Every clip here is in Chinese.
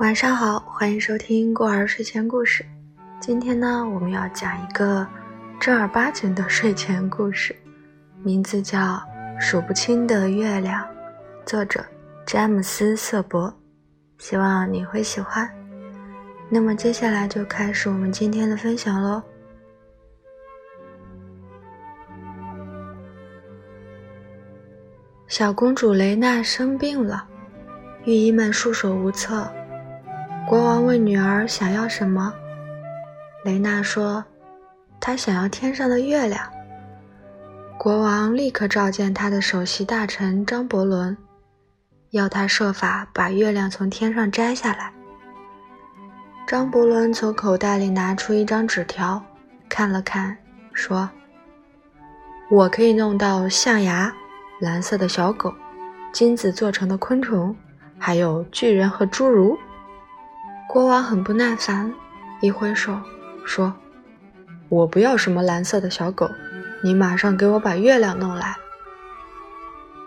晚上好，欢迎收听过儿睡前故事。今天呢，我们要讲一个正儿八经的睡前故事，名字叫《数不清的月亮》，作者詹姆斯·瑟伯。希望你会喜欢。那么接下来就开始我们今天的分享喽。小公主雷娜生病了，御医们束手无策。国王问女儿想要什么，雷娜说：“她想要天上的月亮。”国王立刻召见他的首席大臣张伯伦，要他设法把月亮从天上摘下来。张伯伦从口袋里拿出一张纸条，看了看，说：“我可以弄到象牙。”蓝色的小狗，金子做成的昆虫，还有巨人和侏儒。国王很不耐烦，一挥手说：“我不要什么蓝色的小狗，你马上给我把月亮弄来。”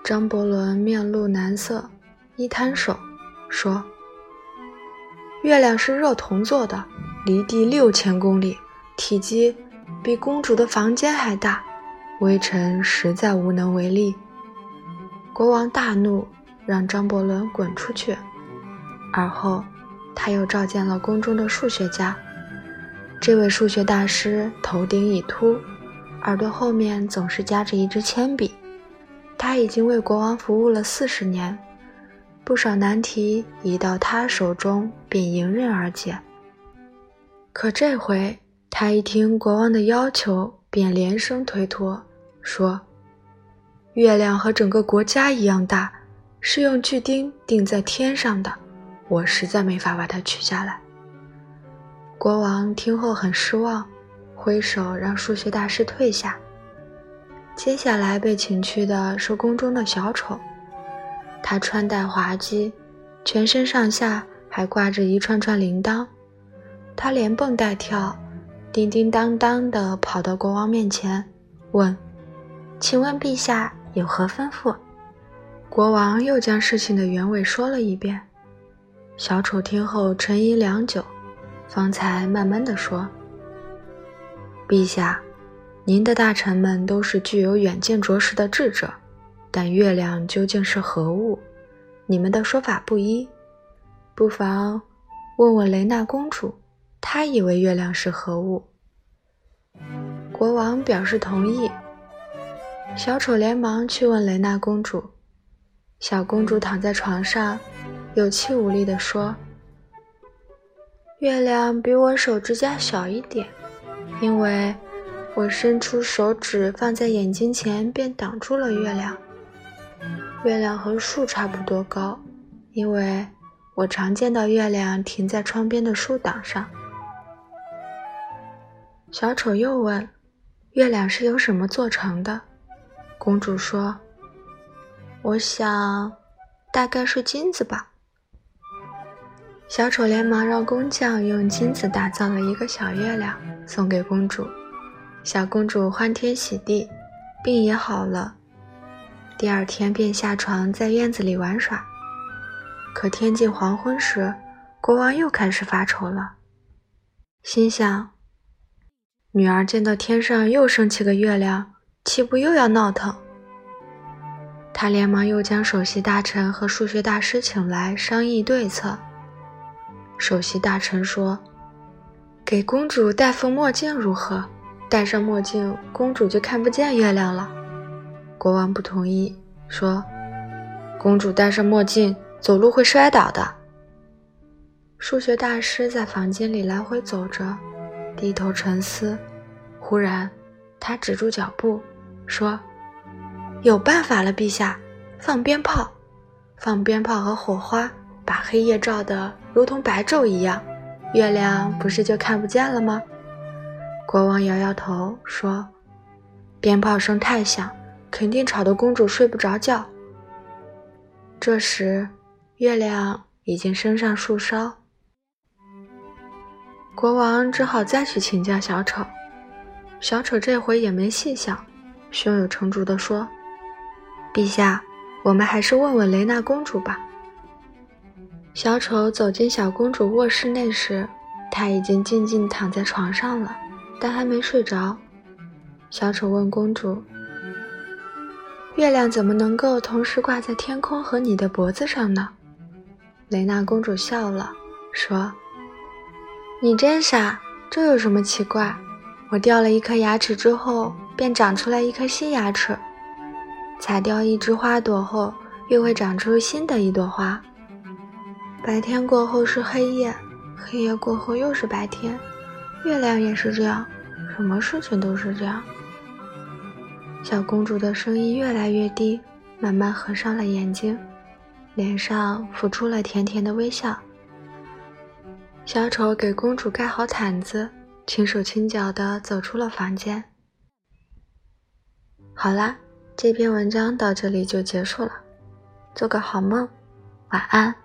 张伯伦面露难色，一摊手说：“月亮是热铜做的，离地六千公里，体积比公主的房间还大，微臣实在无能为力。”国王大怒，让张伯伦滚出去。而后，他又召见了宫中的数学家。这位数学大师头顶已秃，耳朵后面总是夹着一支铅笔。他已经为国王服务了四十年，不少难题一到他手中便迎刃而解。可这回，他一听国王的要求，便连声推脱，说。月亮和整个国家一样大，是用锯钉钉在天上的，我实在没法把它取下来。国王听后很失望，挥手让数学大师退下。接下来被请去的是宫中的小丑，他穿戴滑稽，全身上下还挂着一串串铃铛，他连蹦带跳，叮叮当当地跑到国王面前，问：“请问陛下？”有何吩咐？国王又将事情的原委说了一遍。小丑听后沉吟良久，方才慢慢的说：“陛下，您的大臣们都是具有远见卓识的智者，但月亮究竟是何物？你们的说法不一，不妨问问雷娜公主，她以为月亮是何物？”国王表示同意。小丑连忙去问雷娜公主，小公主躺在床上，有气无力地说：“月亮比我手指甲小一点，因为我伸出手指放在眼睛前，便挡住了月亮。月亮和树差不多高，因为我常见到月亮停在窗边的树挡上。”小丑又问：“月亮是由什么做成的？”公主说：“我想，大概是金子吧。”小丑连忙让工匠用金子打造了一个小月亮，送给公主。小公主欢天喜地，病也好了。第二天便下床在院子里玩耍。可天近黄昏时，国王又开始发愁了，心想：女儿见到天上又升起个月亮。岂不又要闹腾？他连忙又将首席大臣和数学大师请来商议对策。首席大臣说：“给公主戴副墨镜如何？戴上墨镜，公主就看不见月亮了。”国王不同意，说：“公主戴上墨镜，走路会摔倒的。”数学大师在房间里来回走着，低头沉思。忽然，他止住脚步。说：“有办法了，陛下，放鞭炮，放鞭炮和火花，把黑夜照得如同白昼一样，月亮不是就看不见了吗？”国王摇摇头说：“鞭炮声太响，肯定吵得公主睡不着觉。”这时，月亮已经升上树梢，国王只好再去请教小丑。小丑这回也没细想。胸有成竹地说：“陛下，我们还是问问雷娜公主吧。”小丑走进小公主卧室内时，她已经静静躺在床上了，但还没睡着。小丑问公主：“月亮怎么能够同时挂在天空和你的脖子上呢？”雷娜公主笑了，说：“你真傻，这有什么奇怪？我掉了一颗牙齿之后，便长出来一颗新牙齿；采掉一枝花朵后，又会长出新的一朵花。”白天过后是黑夜，黑夜过后又是白天，月亮也是这样，什么事情都是这样。小公主的声音越来越低，慢慢合上了眼睛，脸上浮出了甜甜的微笑。小丑给公主盖好毯子，轻手轻脚地走出了房间。好啦，这篇文章到这里就结束了，做个好梦，晚安。